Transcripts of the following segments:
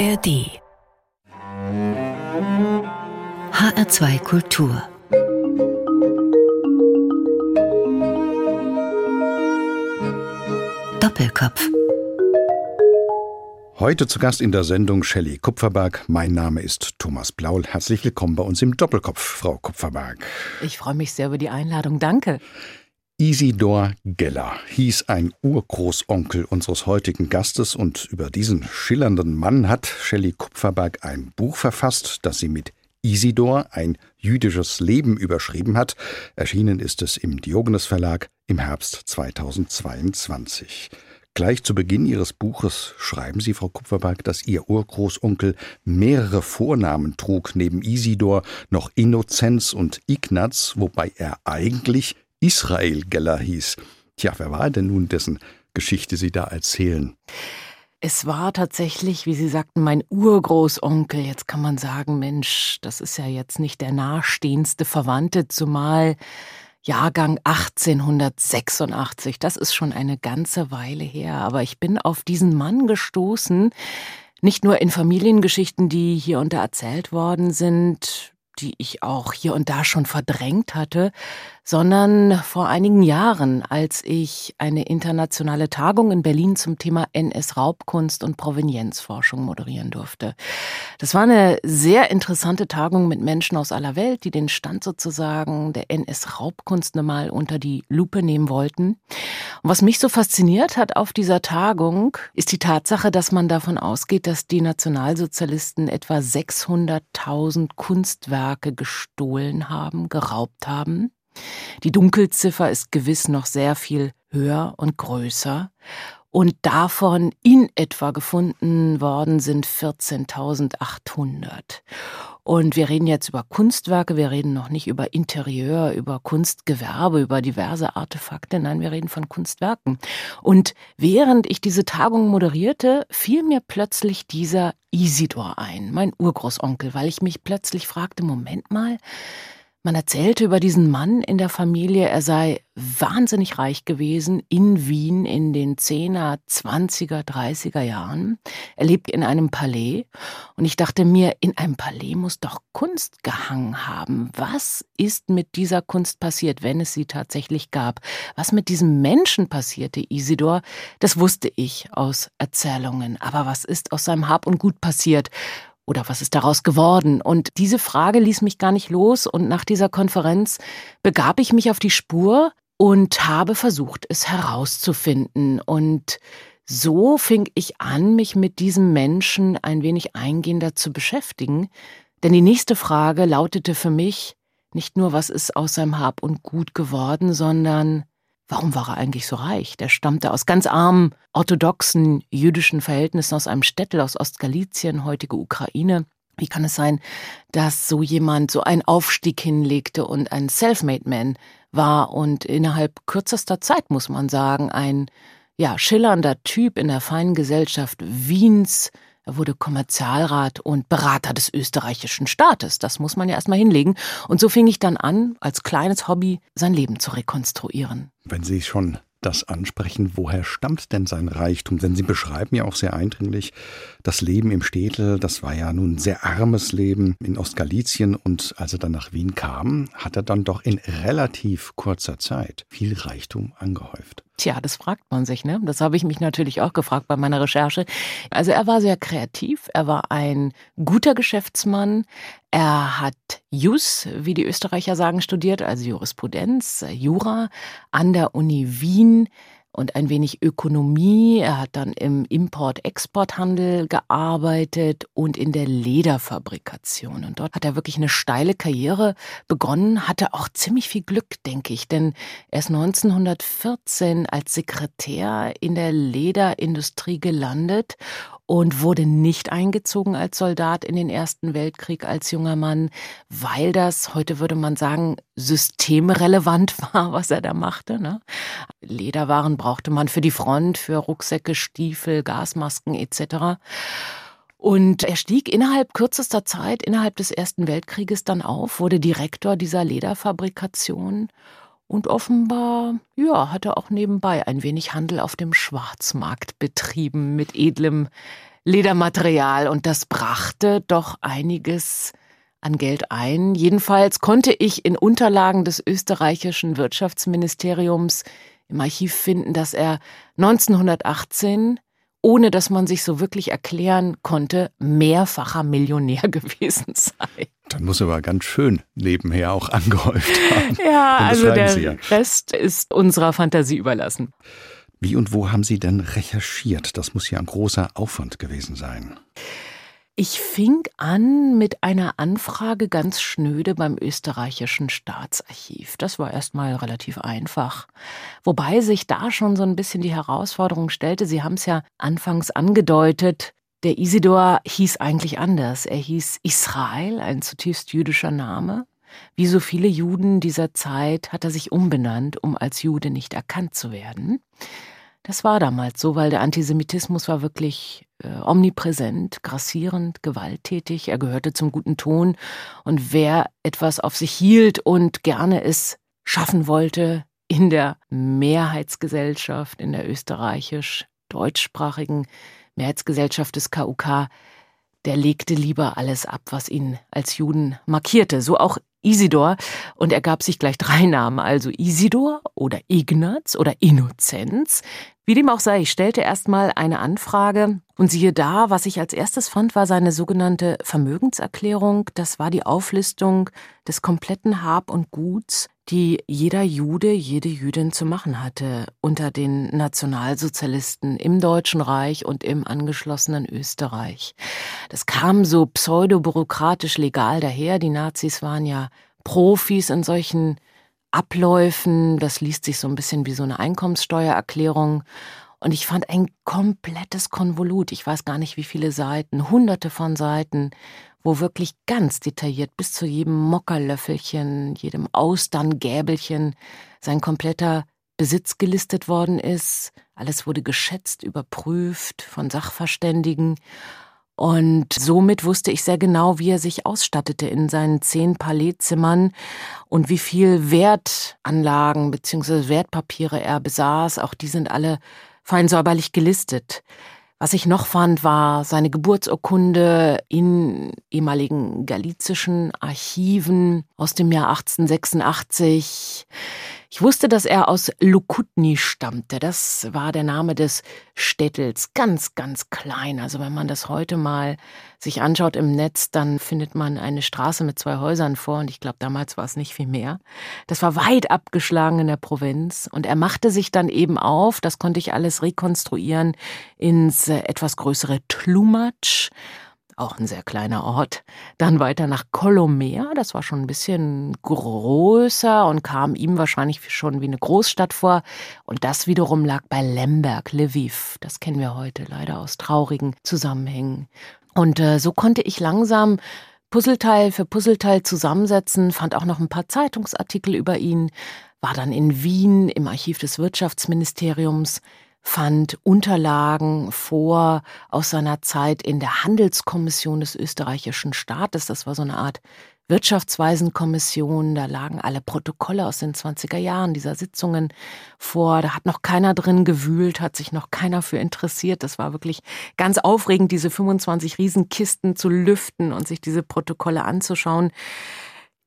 ARD HR2 Kultur Doppelkopf Heute zu Gast in der Sendung Shelley Kupferberg. Mein Name ist Thomas Blaul. Herzlich willkommen bei uns im Doppelkopf, Frau Kupferberg. Ich freue mich sehr über die Einladung. Danke. Isidor Geller hieß ein Urgroßonkel unseres heutigen Gastes und über diesen schillernden Mann hat Shelley Kupferberg ein Buch verfasst, das sie mit Isidor, ein jüdisches Leben überschrieben hat. Erschienen ist es im Diogenes Verlag im Herbst 2022. Gleich zu Beginn Ihres Buches schreiben Sie, Frau Kupferberg, dass Ihr Urgroßonkel mehrere Vornamen trug, neben Isidor noch Innozenz und Ignaz, wobei er eigentlich Israel Geller hieß. Tja, wer war denn nun dessen Geschichte Sie da erzählen? Es war tatsächlich, wie Sie sagten, mein Urgroßonkel. Jetzt kann man sagen, Mensch, das ist ja jetzt nicht der nahestehendste Verwandte, zumal Jahrgang 1886. Das ist schon eine ganze Weile her. Aber ich bin auf diesen Mann gestoßen, nicht nur in Familiengeschichten, die hier unter erzählt worden sind, die ich auch hier und da schon verdrängt hatte, sondern vor einigen Jahren, als ich eine internationale Tagung in Berlin zum Thema NS-Raubkunst und Provenienzforschung moderieren durfte. Das war eine sehr interessante Tagung mit Menschen aus aller Welt, die den Stand sozusagen der NS-Raubkunst mal unter die Lupe nehmen wollten. Und was mich so fasziniert hat auf dieser Tagung, ist die Tatsache, dass man davon ausgeht, dass die Nationalsozialisten etwa 600.000 Kunstwerke gestohlen haben, geraubt haben. Die Dunkelziffer ist gewiss noch sehr viel höher und größer. Und davon in etwa gefunden worden sind 14.800. Und wir reden jetzt über Kunstwerke, wir reden noch nicht über Interieur, über Kunstgewerbe, über diverse Artefakte, nein, wir reden von Kunstwerken. Und während ich diese Tagung moderierte, fiel mir plötzlich dieser Isidor ein, mein Urgroßonkel, weil ich mich plötzlich fragte, Moment mal, man erzählte über diesen Mann in der Familie, er sei wahnsinnig reich gewesen in Wien in den 10er, 20er, 30er Jahren. Er lebt in einem Palais und ich dachte mir, in einem Palais muss doch Kunst gehangen haben. Was ist mit dieser Kunst passiert, wenn es sie tatsächlich gab? Was mit diesem Menschen passierte, Isidor, das wusste ich aus Erzählungen. Aber was ist aus seinem Hab und Gut passiert? Oder was ist daraus geworden? Und diese Frage ließ mich gar nicht los. Und nach dieser Konferenz begab ich mich auf die Spur und habe versucht, es herauszufinden. Und so fing ich an, mich mit diesem Menschen ein wenig eingehender zu beschäftigen. Denn die nächste Frage lautete für mich nicht nur, was ist aus seinem Hab und Gut geworden, sondern Warum war er eigentlich so reich? Der stammte aus ganz armen, orthodoxen jüdischen Verhältnissen aus einem Städtel aus Ostgalizien, heutige Ukraine. Wie kann es sein, dass so jemand so einen Aufstieg hinlegte und ein Selfmade Man war und innerhalb kürzester Zeit, muss man sagen, ein ja, schillernder Typ in der feinen Gesellschaft Wiens, er wurde Kommerzialrat und Berater des österreichischen Staates. Das muss man ja erstmal hinlegen. Und so fing ich dann an, als kleines Hobby sein Leben zu rekonstruieren. Wenn Sie schon das ansprechen, woher stammt denn sein Reichtum? Denn Sie beschreiben ja auch sehr eindringlich das Leben im Städtel. Das war ja nun ein sehr armes Leben in Ostgalizien. Und als er dann nach Wien kam, hat er dann doch in relativ kurzer Zeit viel Reichtum angehäuft. Tja, das fragt man sich, ne? Das habe ich mich natürlich auch gefragt bei meiner Recherche. Also er war sehr kreativ, er war ein guter Geschäftsmann, er hat Jus, wie die Österreicher sagen, studiert, also Jurisprudenz, Jura an der Uni Wien und ein wenig Ökonomie. Er hat dann im Import-Export-Handel gearbeitet und in der Lederfabrikation. Und dort hat er wirklich eine steile Karriere begonnen, hatte auch ziemlich viel Glück, denke ich, denn er ist 1914 als Sekretär in der Lederindustrie gelandet und wurde nicht eingezogen als Soldat in den Ersten Weltkrieg als junger Mann, weil das, heute würde man sagen, systemrelevant war, was er da machte. Ne? Lederwaren brauchte man für die Front, für Rucksäcke, Stiefel, Gasmasken etc. Und er stieg innerhalb kürzester Zeit, innerhalb des Ersten Weltkrieges dann auf, wurde Direktor dieser Lederfabrikation und offenbar, ja, hat er auch nebenbei ein wenig Handel auf dem Schwarzmarkt betrieben mit edlem Ledermaterial und das brachte doch einiges an Geld ein. Jedenfalls konnte ich in Unterlagen des österreichischen Wirtschaftsministeriums im Archiv finden, dass er 1918 ohne dass man sich so wirklich erklären konnte, mehrfacher Millionär gewesen sei. Dann muss er aber ganz schön nebenher auch angehäuft haben. Ja, also der ja. Rest ist unserer Fantasie überlassen. Wie und wo haben Sie denn recherchiert? Das muss ja ein großer Aufwand gewesen sein. Ich fing an mit einer Anfrage ganz schnöde beim österreichischen Staatsarchiv. Das war erstmal relativ einfach. Wobei sich da schon so ein bisschen die Herausforderung stellte, Sie haben es ja anfangs angedeutet, der Isidor hieß eigentlich anders. Er hieß Israel, ein zutiefst jüdischer Name. Wie so viele Juden dieser Zeit hat er sich umbenannt, um als Jude nicht erkannt zu werden. Das war damals so, weil der Antisemitismus war wirklich omnipräsent, grassierend, gewalttätig. Er gehörte zum guten Ton. Und wer etwas auf sich hielt und gerne es schaffen wollte in der Mehrheitsgesellschaft, in der österreichisch-deutschsprachigen Mehrheitsgesellschaft des KUK, der legte lieber alles ab, was ihn als Juden markierte. So auch Isidor. Und er gab sich gleich drei Namen, also Isidor oder Ignaz oder Innozenz. Wie dem auch sei, ich stellte erstmal eine Anfrage und siehe da, was ich als erstes fand, war seine sogenannte Vermögenserklärung. Das war die Auflistung des kompletten Hab und Guts, die jeder Jude, jede Jüdin zu machen hatte unter den Nationalsozialisten im Deutschen Reich und im angeschlossenen Österreich. Das kam so pseudobürokratisch legal daher. Die Nazis waren ja Profis in solchen Abläufen. Das liest sich so ein bisschen wie so eine Einkommenssteuererklärung. Und ich fand ein komplettes Konvolut. Ich weiß gar nicht, wie viele Seiten, hunderte von Seiten, wo wirklich ganz detailliert bis zu jedem Mockerlöffelchen, jedem Austerngäbelchen sein kompletter Besitz gelistet worden ist. Alles wurde geschätzt, überprüft von Sachverständigen. Und somit wusste ich sehr genau, wie er sich ausstattete in seinen zehn Palaiszimmern und wie viel Wertanlagen bzw. Wertpapiere er besaß. Auch die sind alle fein säuberlich gelistet. Was ich noch fand, war seine Geburtsurkunde in ehemaligen galizischen Archiven aus dem Jahr 1886. Ich wusste, dass er aus Lukutni stammte. Das war der Name des Städtels. Ganz, ganz klein. Also wenn man das heute mal sich anschaut im Netz, dann findet man eine Straße mit zwei Häusern vor. Und ich glaube, damals war es nicht viel mehr. Das war weit abgeschlagen in der Provinz. Und er machte sich dann eben auf, das konnte ich alles rekonstruieren, ins äh, etwas größere Tlumatsch auch ein sehr kleiner Ort. Dann weiter nach Kolomer, das war schon ein bisschen größer und kam ihm wahrscheinlich schon wie eine Großstadt vor. Und das wiederum lag bei Lemberg, Lviv. Das kennen wir heute leider aus traurigen Zusammenhängen. Und äh, so konnte ich langsam Puzzleteil für Puzzleteil zusammensetzen, fand auch noch ein paar Zeitungsartikel über ihn, war dann in Wien im Archiv des Wirtschaftsministeriums, fand Unterlagen vor aus seiner Zeit in der Handelskommission des österreichischen Staates. Das war so eine Art Wirtschaftsweisenkommission. Da lagen alle Protokolle aus den 20er Jahren dieser Sitzungen vor. Da hat noch keiner drin gewühlt, hat sich noch keiner für interessiert. Das war wirklich ganz aufregend, diese 25 Riesenkisten zu lüften und sich diese Protokolle anzuschauen.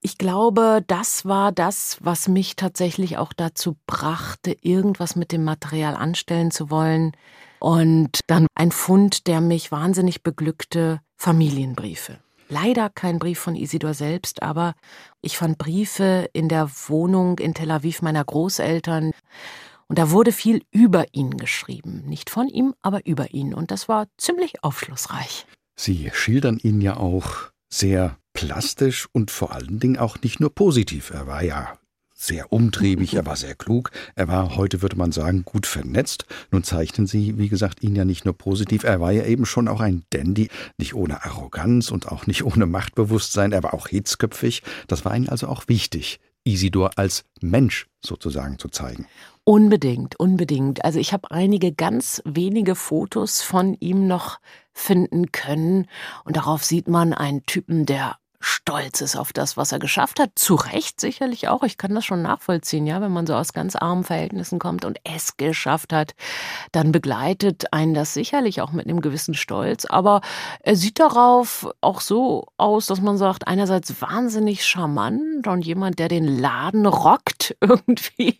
Ich glaube, das war das, was mich tatsächlich auch dazu brachte, irgendwas mit dem Material anstellen zu wollen. Und dann ein Fund, der mich wahnsinnig beglückte, Familienbriefe. Leider kein Brief von Isidor selbst, aber ich fand Briefe in der Wohnung in Tel Aviv meiner Großeltern. Und da wurde viel über ihn geschrieben. Nicht von ihm, aber über ihn. Und das war ziemlich aufschlussreich. Sie schildern ihn ja auch sehr plastisch und vor allen Dingen auch nicht nur positiv. Er war ja sehr umtriebig, er war sehr klug, er war, heute würde man sagen, gut vernetzt. Nun zeichnen Sie, wie gesagt, ihn ja nicht nur positiv, er war ja eben schon auch ein Dandy, nicht ohne Arroganz und auch nicht ohne Machtbewusstsein, er war auch hitzköpfig. Das war Ihnen also auch wichtig, Isidor als Mensch sozusagen zu zeigen. Unbedingt, unbedingt. Also ich habe einige ganz wenige Fotos von ihm noch finden können und darauf sieht man einen Typen, der stolz ist auf das, was er geschafft hat. Zu Recht sicherlich auch. Ich kann das schon nachvollziehen, ja, wenn man so aus ganz armen Verhältnissen kommt und es geschafft hat, dann begleitet einen das sicherlich auch mit einem gewissen Stolz. Aber er sieht darauf auch so aus, dass man sagt, einerseits wahnsinnig charmant und jemand, der den Laden rockt irgendwie.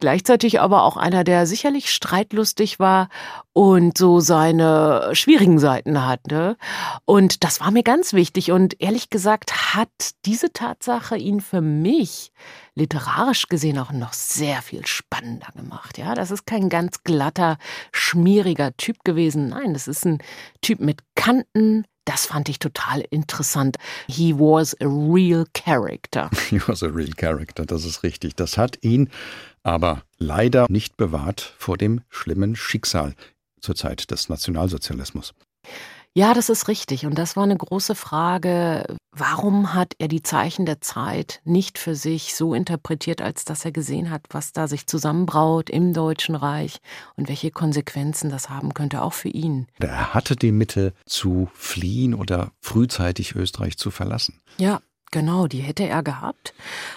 Gleichzeitig aber auch einer, der sicherlich streitlustig war und so seine schwierigen Seiten hatte. Und das war mir ganz wichtig. Und ehrlich gesagt hat diese Tatsache ihn für mich literarisch gesehen auch noch sehr viel spannender gemacht. Ja, das ist kein ganz glatter, schmieriger Typ gewesen. Nein, das ist ein Typ mit Kanten, das fand ich total interessant. He was a real character. He was a real character, das ist richtig. Das hat ihn aber leider nicht bewahrt vor dem schlimmen Schicksal zur Zeit des Nationalsozialismus. Ja, das ist richtig. Und das war eine große Frage. Warum hat er die Zeichen der Zeit nicht für sich so interpretiert, als dass er gesehen hat, was da sich zusammenbraut im Deutschen Reich und welche Konsequenzen das haben könnte, auch für ihn? Er hatte die Mittel zu fliehen oder frühzeitig Österreich zu verlassen. Ja, Genau, die hätte er gehabt.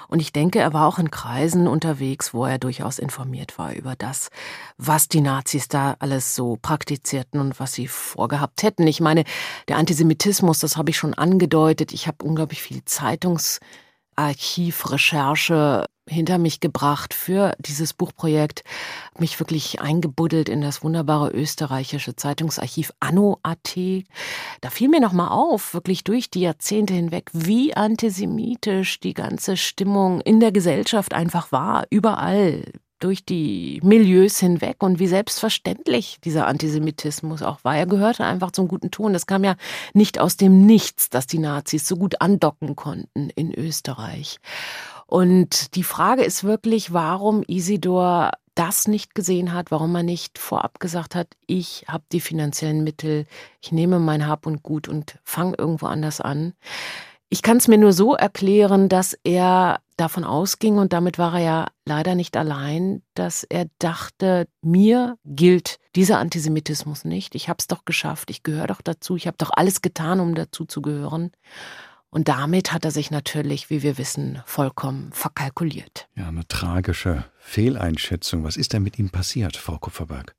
Und ich denke, er war auch in Kreisen unterwegs, wo er durchaus informiert war über das, was die Nazis da alles so praktizierten und was sie vorgehabt hätten. Ich meine, der Antisemitismus, das habe ich schon angedeutet. Ich habe unglaublich viel Zeitungs Archivrecherche hinter mich gebracht für dieses Buchprojekt, mich wirklich eingebuddelt in das wunderbare österreichische Zeitungsarchiv Anno.at. Da fiel mir nochmal auf, wirklich durch die Jahrzehnte hinweg, wie antisemitisch die ganze Stimmung in der Gesellschaft einfach war, überall durch die Milieus hinweg und wie selbstverständlich dieser Antisemitismus auch war. Er gehörte einfach zum guten Ton. Das kam ja nicht aus dem Nichts, dass die Nazis so gut andocken konnten in Österreich. Und die Frage ist wirklich, warum Isidor das nicht gesehen hat, warum er nicht vorab gesagt hat, ich habe die finanziellen Mittel, ich nehme mein Hab und Gut und fange irgendwo anders an. Ich kann es mir nur so erklären, dass er davon ausging, und damit war er ja leider nicht allein, dass er dachte, mir gilt dieser Antisemitismus nicht. Ich habe es doch geschafft, ich gehöre doch dazu, ich habe doch alles getan, um dazu zu gehören. Und damit hat er sich natürlich, wie wir wissen, vollkommen verkalkuliert. Ja, eine tragische Fehleinschätzung. Was ist denn mit ihm passiert, Frau Kupferberg?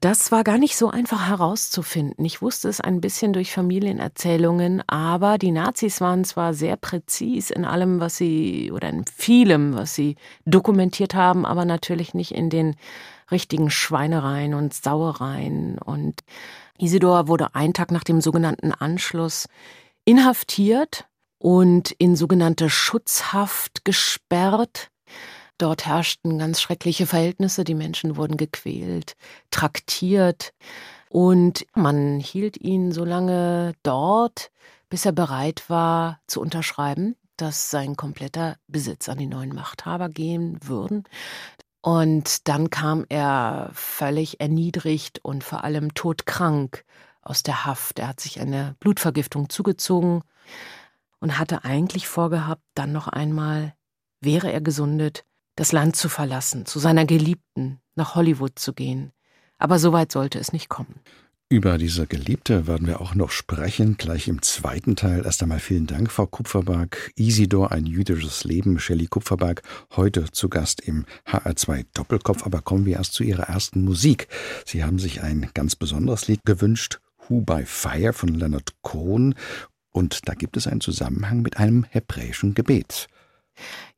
Das war gar nicht so einfach herauszufinden. Ich wusste es ein bisschen durch Familienerzählungen, aber die Nazis waren zwar sehr präzis in allem, was sie oder in vielem, was sie dokumentiert haben, aber natürlich nicht in den richtigen Schweinereien und Sauereien. Und Isidor wurde einen Tag nach dem sogenannten Anschluss inhaftiert und in sogenannte Schutzhaft gesperrt. Dort herrschten ganz schreckliche Verhältnisse. Die Menschen wurden gequält, traktiert. Und man hielt ihn so lange dort, bis er bereit war zu unterschreiben, dass sein kompletter Besitz an die neuen Machthaber gehen würden. Und dann kam er völlig erniedrigt und vor allem todkrank aus der Haft. Er hat sich eine Blutvergiftung zugezogen und hatte eigentlich vorgehabt, dann noch einmal, wäre er gesundet, das Land zu verlassen, zu seiner Geliebten, nach Hollywood zu gehen. Aber so weit sollte es nicht kommen. Über diese Geliebte werden wir auch noch sprechen, gleich im zweiten Teil. Erst einmal vielen Dank, Frau Kupferberg. Isidor, ein jüdisches Leben. Shelley Kupferberg, heute zu Gast im HR2 Doppelkopf. Aber kommen wir erst zu Ihrer ersten Musik. Sie haben sich ein ganz besonderes Lied gewünscht. Who by Fire von Leonard Cohen. Und da gibt es einen Zusammenhang mit einem hebräischen Gebet.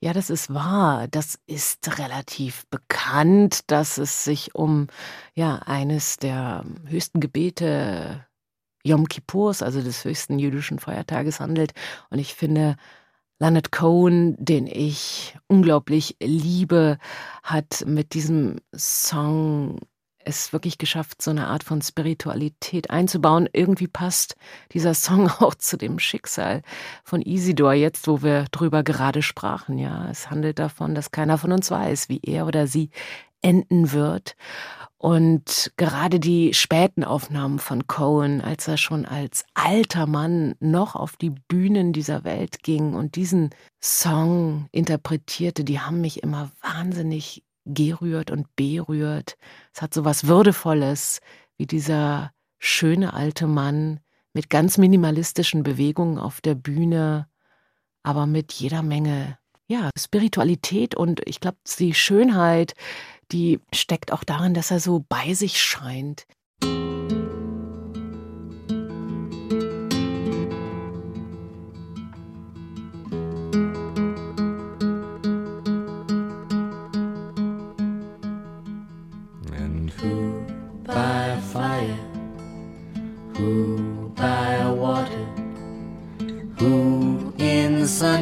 Ja, das ist wahr. Das ist relativ bekannt, dass es sich um ja eines der höchsten Gebete Yom Kippurs, also des höchsten jüdischen Feiertages handelt. Und ich finde, Leonard Cohen, den ich unglaublich liebe, hat mit diesem Song es wirklich geschafft, so eine Art von Spiritualität einzubauen. Irgendwie passt dieser Song auch zu dem Schicksal von Isidor, jetzt wo wir drüber gerade sprachen. Ja, es handelt davon, dass keiner von uns weiß, wie er oder sie enden wird. Und gerade die späten Aufnahmen von Cohen, als er schon als alter Mann noch auf die Bühnen dieser Welt ging und diesen Song interpretierte, die haben mich immer wahnsinnig gerührt und berührt. Es hat so was Würdevolles, wie dieser schöne alte Mann mit ganz minimalistischen Bewegungen auf der Bühne, aber mit jeder Menge ja, Spiritualität und ich glaube, die Schönheit, die steckt auch darin, dass er so bei sich scheint.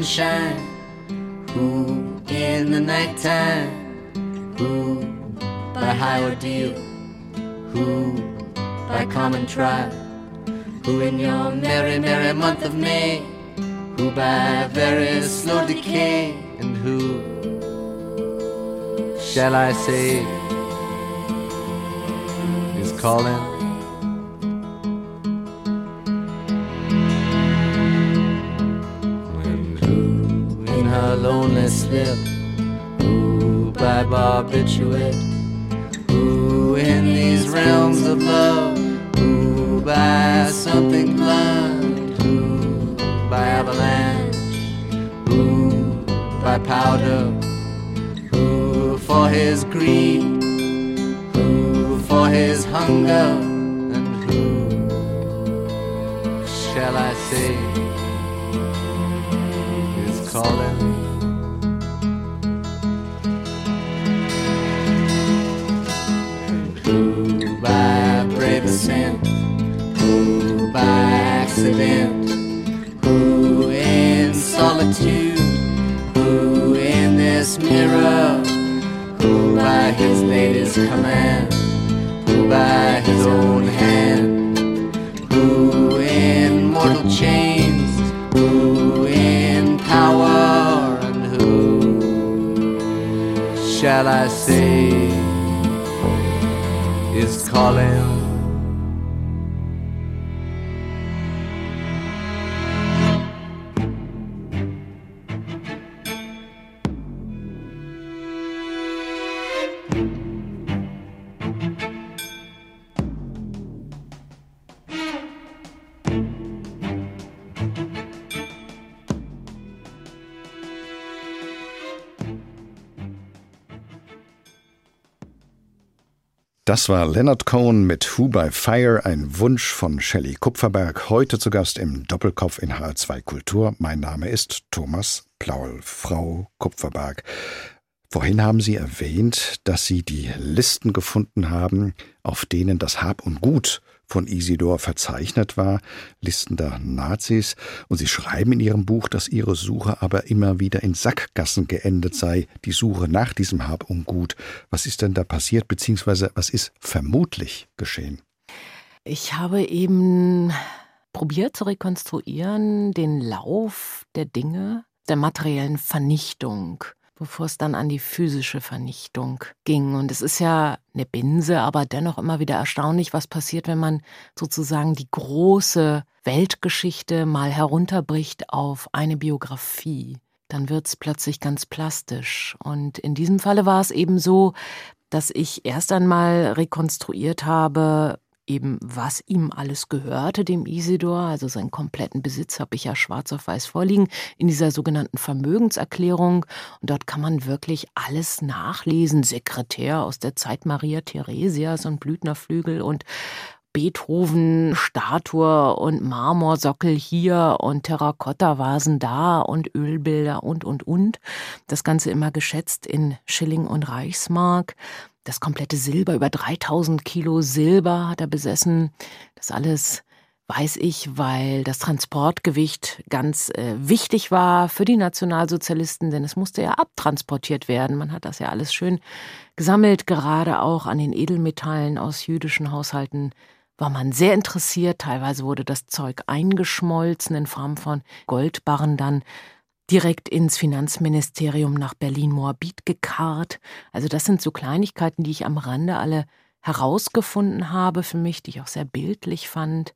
Sunshine? Who in the nighttime? Who by high ordeal? Who by common trial? Who in your merry, merry month of May? Who by very slow decay? And who shall I say is calling? Lonely slip. Ooh, by barbiturate. Ooh, in these realms of love. Ooh, by something blunt. Ooh, by avalanche. Ooh, by powder. Ooh, for his greed. Ooh, for his hunger. Accident, who in solitude, who in this mirror, who by his latest command, who by his own hand, who in mortal chains, who in power, and who shall I say is calling? Das war Leonard Cohen mit Who by Fire, ein Wunsch von Shelley Kupferberg, heute zu Gast im Doppelkopf in HR2 Kultur. Mein Name ist Thomas Plaul, Frau Kupferberg. Vorhin haben Sie erwähnt, dass Sie die Listen gefunden haben, auf denen das Hab und Gut von Isidor verzeichnet war, Listen der Nazis, und sie schreiben in ihrem Buch, dass ihre Suche aber immer wieder in Sackgassen geendet sei, die Suche nach diesem Hab und Gut. Was ist denn da passiert, beziehungsweise was ist vermutlich geschehen? Ich habe eben probiert zu rekonstruieren den Lauf der Dinge, der materiellen Vernichtung bevor es dann an die physische Vernichtung ging. Und es ist ja eine Binse, aber dennoch immer wieder erstaunlich, was passiert, wenn man sozusagen die große Weltgeschichte mal herunterbricht auf eine Biografie. Dann wird es plötzlich ganz plastisch. Und in diesem Falle war es eben so, dass ich erst einmal rekonstruiert habe, eben was ihm alles gehörte, dem Isidor, also seinen kompletten Besitz habe ich ja schwarz auf weiß vorliegen, in dieser sogenannten Vermögenserklärung. Und dort kann man wirklich alles nachlesen. Sekretär aus der Zeit Maria Theresias und Blüthnerflügel und Beethoven Statue und Marmorsockel hier und Terrakotta-Vasen da und Ölbilder und, und, und. Das Ganze immer geschätzt in Schilling und Reichsmark. Das komplette Silber, über 3000 Kilo Silber hat er besessen. Das alles weiß ich, weil das Transportgewicht ganz äh, wichtig war für die Nationalsozialisten, denn es musste ja abtransportiert werden. Man hat das ja alles schön gesammelt, gerade auch an den Edelmetallen aus jüdischen Haushalten war man sehr interessiert. Teilweise wurde das Zeug eingeschmolzen in Form von Goldbarren dann direkt ins Finanzministerium nach Berlin-Moabit gekarrt. Also das sind so Kleinigkeiten, die ich am Rande alle herausgefunden habe für mich, die ich auch sehr bildlich fand.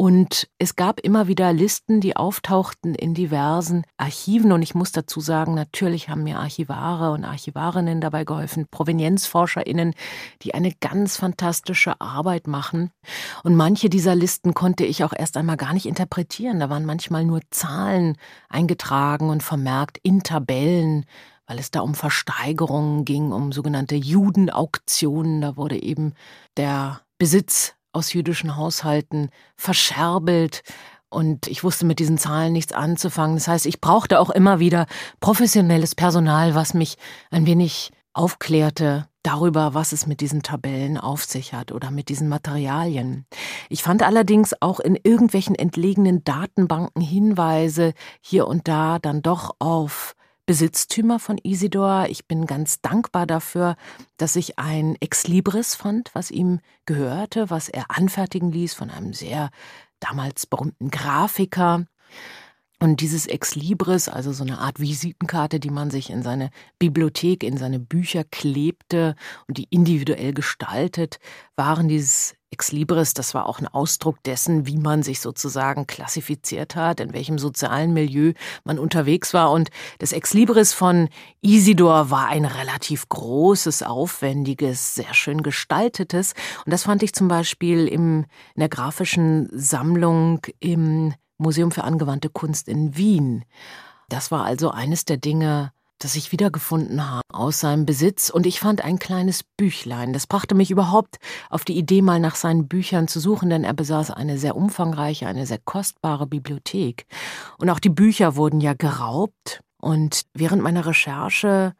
Und es gab immer wieder Listen, die auftauchten in diversen Archiven. Und ich muss dazu sagen, natürlich haben mir Archivare und Archivarinnen dabei geholfen, ProvenienzforscherInnen, die eine ganz fantastische Arbeit machen. Und manche dieser Listen konnte ich auch erst einmal gar nicht interpretieren. Da waren manchmal nur Zahlen eingetragen und vermerkt in Tabellen weil es da um Versteigerungen ging, um sogenannte Judenauktionen. Da wurde eben der Besitz aus jüdischen Haushalten verscherbelt. Und ich wusste mit diesen Zahlen nichts anzufangen. Das heißt, ich brauchte auch immer wieder professionelles Personal, was mich ein wenig aufklärte darüber, was es mit diesen Tabellen auf sich hat oder mit diesen Materialien. Ich fand allerdings auch in irgendwelchen entlegenen Datenbanken Hinweise hier und da dann doch auf Besitztümer von Isidor. Ich bin ganz dankbar dafür, dass ich ein Exlibris fand, was ihm gehörte, was er anfertigen ließ von einem sehr damals berühmten Grafiker. Und dieses Exlibris, also so eine Art Visitenkarte, die man sich in seine Bibliothek, in seine Bücher klebte und die individuell gestaltet, waren dieses Exlibris, das war auch ein Ausdruck dessen, wie man sich sozusagen klassifiziert hat, in welchem sozialen Milieu man unterwegs war. Und das Exlibris von Isidor war ein relativ großes, aufwendiges, sehr schön gestaltetes. Und das fand ich zum Beispiel im, in der grafischen Sammlung im Museum für angewandte Kunst in Wien. Das war also eines der Dinge, das ich wiedergefunden habe aus seinem Besitz und ich fand ein kleines Büchlein. Das brachte mich überhaupt auf die Idee, mal nach seinen Büchern zu suchen, denn er besaß eine sehr umfangreiche, eine sehr kostbare Bibliothek. Und auch die Bücher wurden ja geraubt. Und während meiner Recherche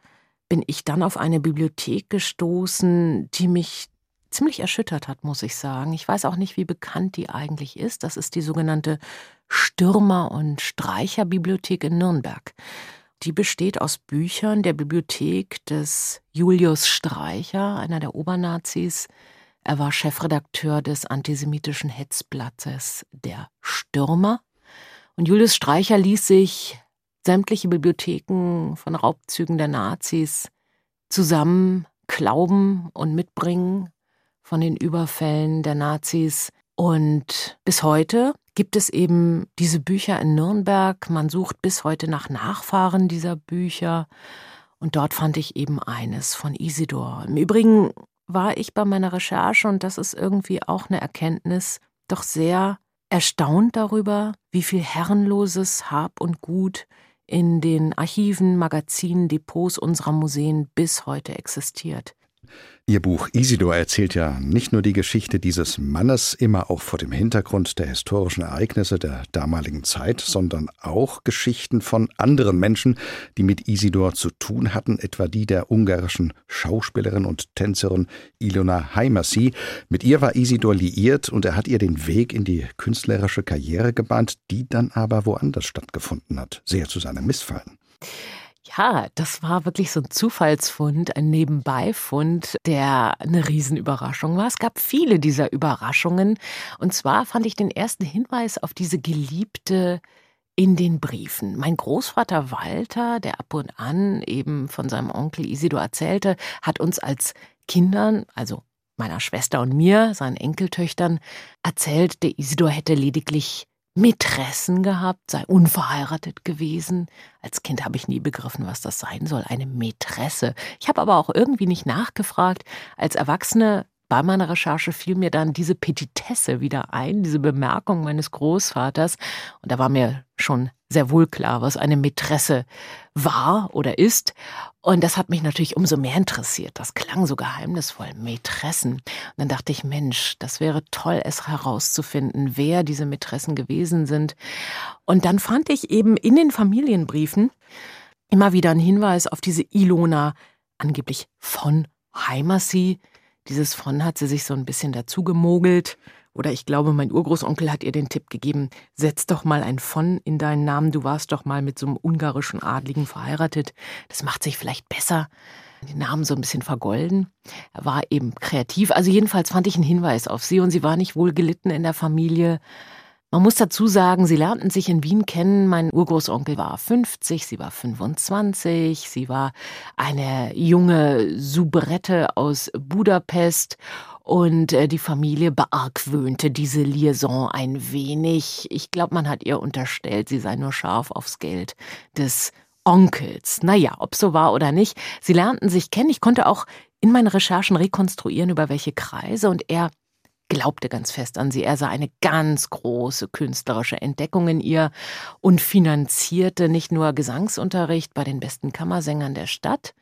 bin ich dann auf eine Bibliothek gestoßen, die mich ziemlich erschüttert hat, muss ich sagen. Ich weiß auch nicht, wie bekannt die eigentlich ist. Das ist die sogenannte Stürmer- und Streicherbibliothek in Nürnberg. Die besteht aus Büchern der Bibliothek des Julius Streicher, einer der Obernazis. Er war Chefredakteur des antisemitischen Hetzblattes Der Stürmer. Und Julius Streicher ließ sich sämtliche Bibliotheken von Raubzügen der Nazis zusammen glauben und mitbringen von den Überfällen der Nazis. Und bis heute gibt es eben diese Bücher in Nürnberg. Man sucht bis heute nach Nachfahren dieser Bücher. Und dort fand ich eben eines von Isidor. Im Übrigen war ich bei meiner Recherche, und das ist irgendwie auch eine Erkenntnis, doch sehr erstaunt darüber, wie viel herrenloses Hab und Gut in den Archiven, Magazinen, Depots unserer Museen bis heute existiert. Ihr Buch Isidor erzählt ja nicht nur die Geschichte dieses Mannes, immer auch vor dem Hintergrund der historischen Ereignisse der damaligen Zeit, sondern auch Geschichten von anderen Menschen, die mit Isidor zu tun hatten, etwa die der ungarischen Schauspielerin und Tänzerin Ilona Heimersi. Mit ihr war Isidor liiert und er hat ihr den Weg in die künstlerische Karriere gebahnt, die dann aber woanders stattgefunden hat, sehr zu seinem Missfallen. Das war wirklich so ein Zufallsfund, ein Nebenbeifund, der eine Riesenüberraschung war. Es gab viele dieser Überraschungen. Und zwar fand ich den ersten Hinweis auf diese Geliebte in den Briefen. Mein Großvater Walter, der ab und an eben von seinem Onkel Isidor erzählte, hat uns als Kindern, also meiner Schwester und mir, seinen Enkeltöchtern, erzählt, der Isidor hätte lediglich Mätressen gehabt, sei unverheiratet gewesen. Als Kind habe ich nie begriffen, was das sein soll, eine Mätresse. Ich habe aber auch irgendwie nicht nachgefragt. Als Erwachsene bei meiner Recherche fiel mir dann diese Petitesse wieder ein, diese Bemerkung meines Großvaters. Und da war mir schon sehr wohl klar, was eine Mätresse war oder ist. Und das hat mich natürlich umso mehr interessiert. Das klang so geheimnisvoll, Mätressen. Und dann dachte ich, Mensch, das wäre toll, es herauszufinden, wer diese Mätressen gewesen sind. Und dann fand ich eben in den Familienbriefen immer wieder einen Hinweis auf diese Ilona, angeblich von Heimersee, dieses von hat sie sich so ein bisschen dazu gemogelt. Oder ich glaube, mein Urgroßonkel hat ihr den Tipp gegeben, setz doch mal ein von in deinen Namen, du warst doch mal mit so einem ungarischen Adligen verheiratet. Das macht sich vielleicht besser. Den Namen so ein bisschen vergolden. Er war eben kreativ. Also jedenfalls fand ich einen Hinweis auf sie und sie war nicht wohl gelitten in der Familie. Man muss dazu sagen, sie lernten sich in Wien kennen. Mein Urgroßonkel war 50, sie war 25, sie war eine junge Soubrette aus Budapest Und äh, die Familie beargwöhnte diese Liaison ein wenig. Ich glaube, man hat ihr unterstellt, sie sei nur scharf aufs Geld des Onkels. Naja, ob so war oder nicht, sie lernten sich kennen. Ich konnte auch in meinen Recherchen rekonstruieren, über welche Kreise. Und er glaubte ganz fest an sie. Er sah eine ganz große künstlerische Entdeckung in ihr und finanzierte nicht nur Gesangsunterricht bei den besten Kammersängern der Stadt,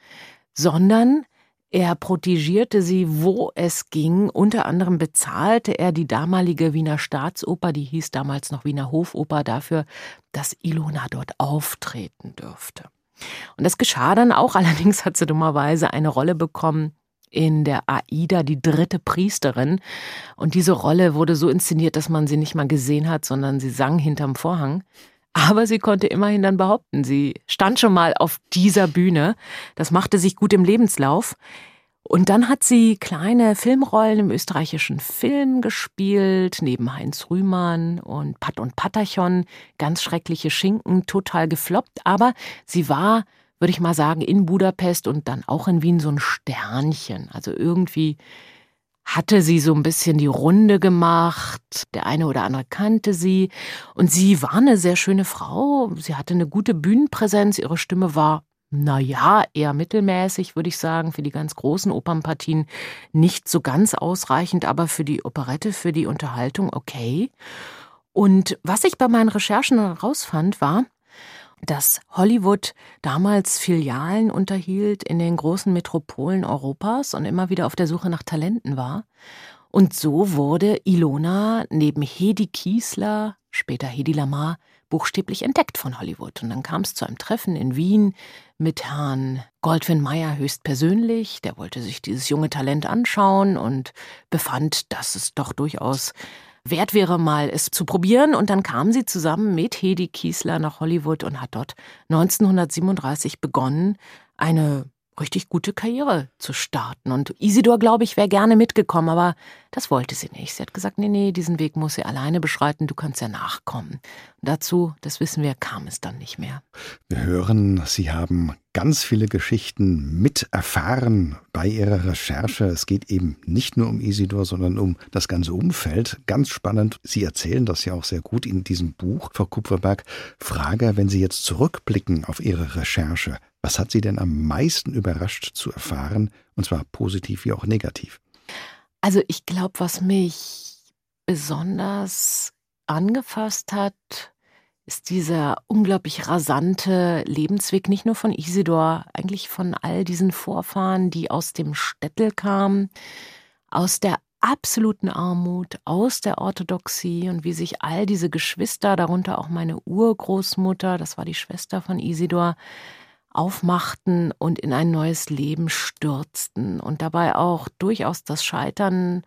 sondern er protegierte sie, wo es ging. Unter anderem bezahlte er die damalige Wiener Staatsoper, die hieß damals noch Wiener Hofoper, dafür, dass Ilona dort auftreten dürfte. Und das geschah dann auch, allerdings hat sie dummerweise eine Rolle bekommen in der Aida, die dritte Priesterin. Und diese Rolle wurde so inszeniert, dass man sie nicht mal gesehen hat, sondern sie sang hinterm Vorhang. Aber sie konnte immerhin dann behaupten, sie stand schon mal auf dieser Bühne. Das machte sich gut im Lebenslauf. Und dann hat sie kleine Filmrollen im österreichischen Film gespielt, neben Heinz Rühmann und Pat und Patachon. Ganz schreckliche Schinken, total gefloppt. Aber sie war, würde ich mal sagen, in Budapest und dann auch in Wien so ein Sternchen. Also irgendwie hatte sie so ein bisschen die Runde gemacht, der eine oder andere kannte sie. Und sie war eine sehr schöne Frau, sie hatte eine gute Bühnenpräsenz, ihre Stimme war na ja, eher mittelmäßig, würde ich sagen, für die ganz großen Opernpartien nicht so ganz ausreichend, aber für die Operette, für die Unterhaltung okay. Und was ich bei meinen Recherchen herausfand, war, dass Hollywood damals Filialen unterhielt in den großen Metropolen Europas und immer wieder auf der Suche nach Talenten war. Und so wurde Ilona neben Hedi Kiesler, später Hedi Lamar, buchstäblich entdeckt von Hollywood. Und dann kam es zu einem Treffen in Wien mit Herrn Goldwyn Mayer höchstpersönlich. Der wollte sich dieses junge Talent anschauen und befand, dass es doch durchaus wert wäre, mal es zu probieren. Und dann kam sie zusammen mit Hedi Kiesler nach Hollywood und hat dort 1937 begonnen, eine richtig gute Karriere zu starten. Und Isidor, glaube ich, wäre gerne mitgekommen, aber das wollte sie nicht. Sie hat gesagt, nee, nee, diesen Weg muss sie alleine beschreiten, du kannst ja nachkommen. Und dazu, das wissen wir, kam es dann nicht mehr. Wir hören, Sie haben ganz viele Geschichten mit erfahren bei Ihrer Recherche. Es geht eben nicht nur um Isidor, sondern um das ganze Umfeld. Ganz spannend. Sie erzählen das ja auch sehr gut in diesem Buch, Frau Kupferberg. Frage, wenn Sie jetzt zurückblicken auf Ihre Recherche, was hat Sie denn am meisten überrascht zu erfahren, und zwar positiv wie auch negativ? Also ich glaube, was mich besonders angefasst hat, ist dieser unglaublich rasante Lebensweg, nicht nur von Isidor, eigentlich von all diesen Vorfahren, die aus dem Städtel kamen, aus der absoluten Armut, aus der Orthodoxie und wie sich all diese Geschwister, darunter auch meine Urgroßmutter, das war die Schwester von Isidor, aufmachten und in ein neues Leben stürzten und dabei auch durchaus das Scheitern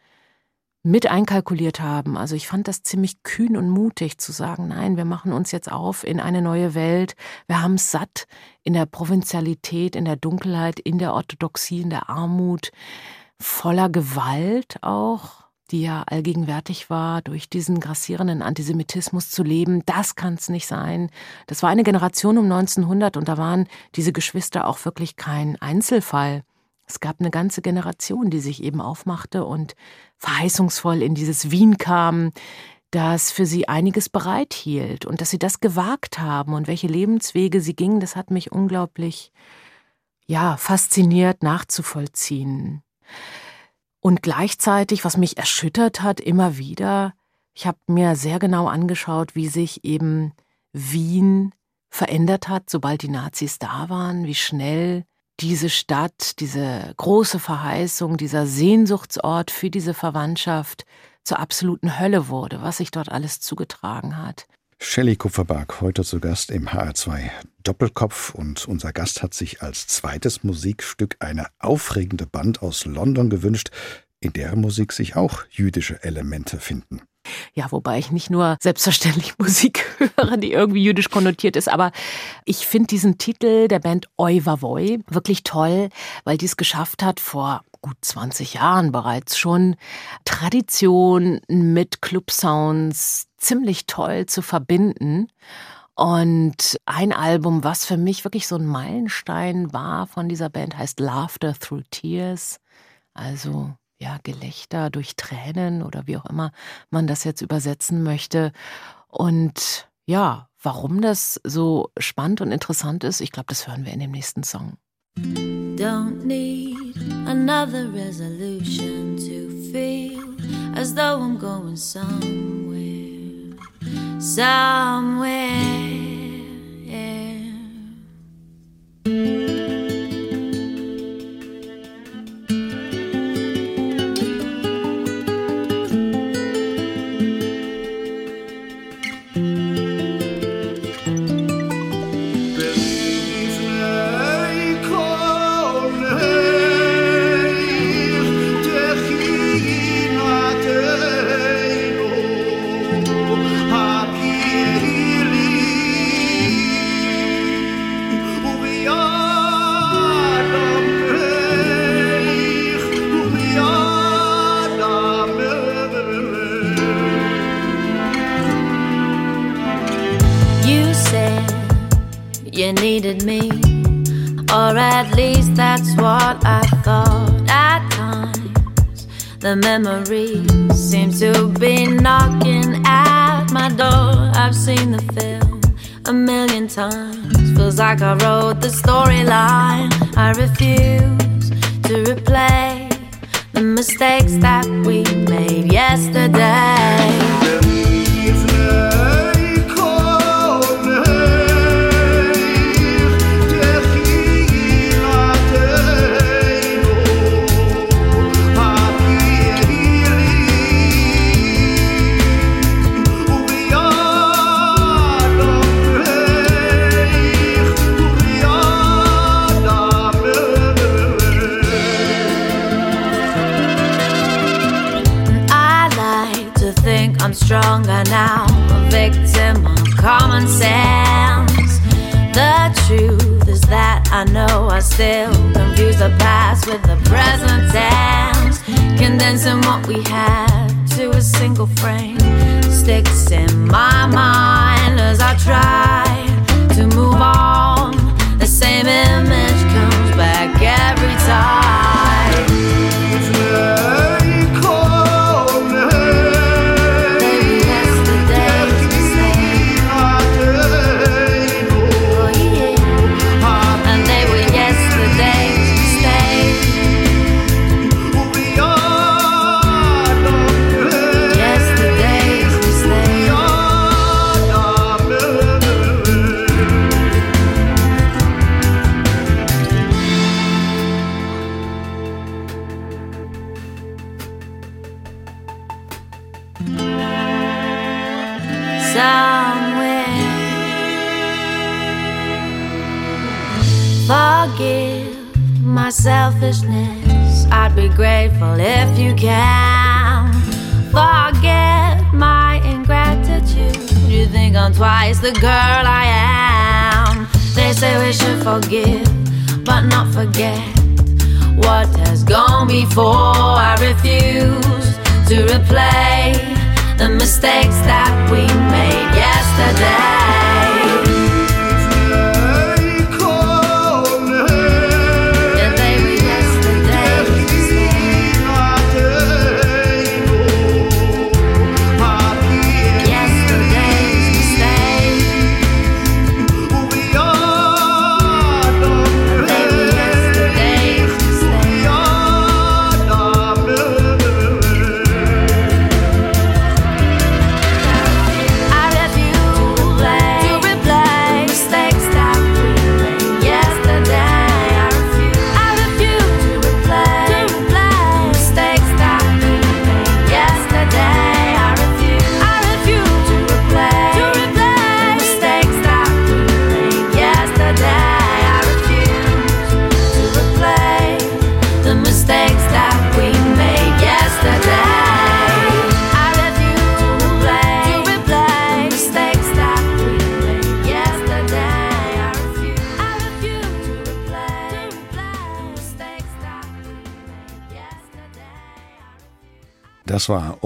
mit einkalkuliert haben. Also ich fand das ziemlich kühn und mutig zu sagen, nein, wir machen uns jetzt auf in eine neue Welt. Wir haben es satt in der Provinzialität, in der Dunkelheit, in der Orthodoxie, in der Armut, voller Gewalt auch die ja allgegenwärtig war, durch diesen grassierenden Antisemitismus zu leben, das kann es nicht sein. Das war eine Generation um 1900 und da waren diese Geschwister auch wirklich kein Einzelfall. Es gab eine ganze Generation, die sich eben aufmachte und verheißungsvoll in dieses Wien kam, das für sie einiges bereithielt und dass sie das gewagt haben und welche Lebenswege sie gingen, das hat mich unglaublich, ja, fasziniert nachzuvollziehen. Und gleichzeitig, was mich erschüttert hat, immer wieder, ich habe mir sehr genau angeschaut, wie sich eben Wien verändert hat, sobald die Nazis da waren, wie schnell diese Stadt, diese große Verheißung, dieser Sehnsuchtsort für diese Verwandtschaft zur absoluten Hölle wurde, was sich dort alles zugetragen hat. Shelley Kupferberg, heute zu Gast im HR2 Doppelkopf und unser Gast hat sich als zweites Musikstück eine aufregende Band aus London gewünscht, in deren Musik sich auch jüdische Elemente finden. Ja, wobei ich nicht nur selbstverständlich Musik höre, die irgendwie jüdisch konnotiert ist, aber ich finde diesen Titel der Band Oi Vavoy wirklich toll, weil die es geschafft hat, vor gut 20 Jahren bereits schon Tradition mit Club-Sounds ziemlich toll zu verbinden. Und ein Album, was für mich wirklich so ein Meilenstein war von dieser Band, heißt Laughter Through Tears. Also ja, Gelächter, durch Tränen oder wie auch immer man das jetzt übersetzen möchte. Und ja, warum das so spannend und interessant ist, ich glaube, das hören wir in dem nächsten Song. Don't need another resolution to feel as though I'm going somewhere, somewhere. Memories seem to be knocking at my door. I've seen the film a million times. Feels like I wrote the storyline. I refuse to replay the mistakes that we made yesterday. Stronger now, a victim of common sense. The truth is that I know I still confuse the past with the present tense. Condensing what we had to a single frame sticks in my mind as I try to move on. The same image comes back every time. Grateful if you can forget my ingratitude. You think I'm twice the girl I am. They say we should forgive, but not forget what has gone before. I refuse to replay the mistakes that we made yesterday.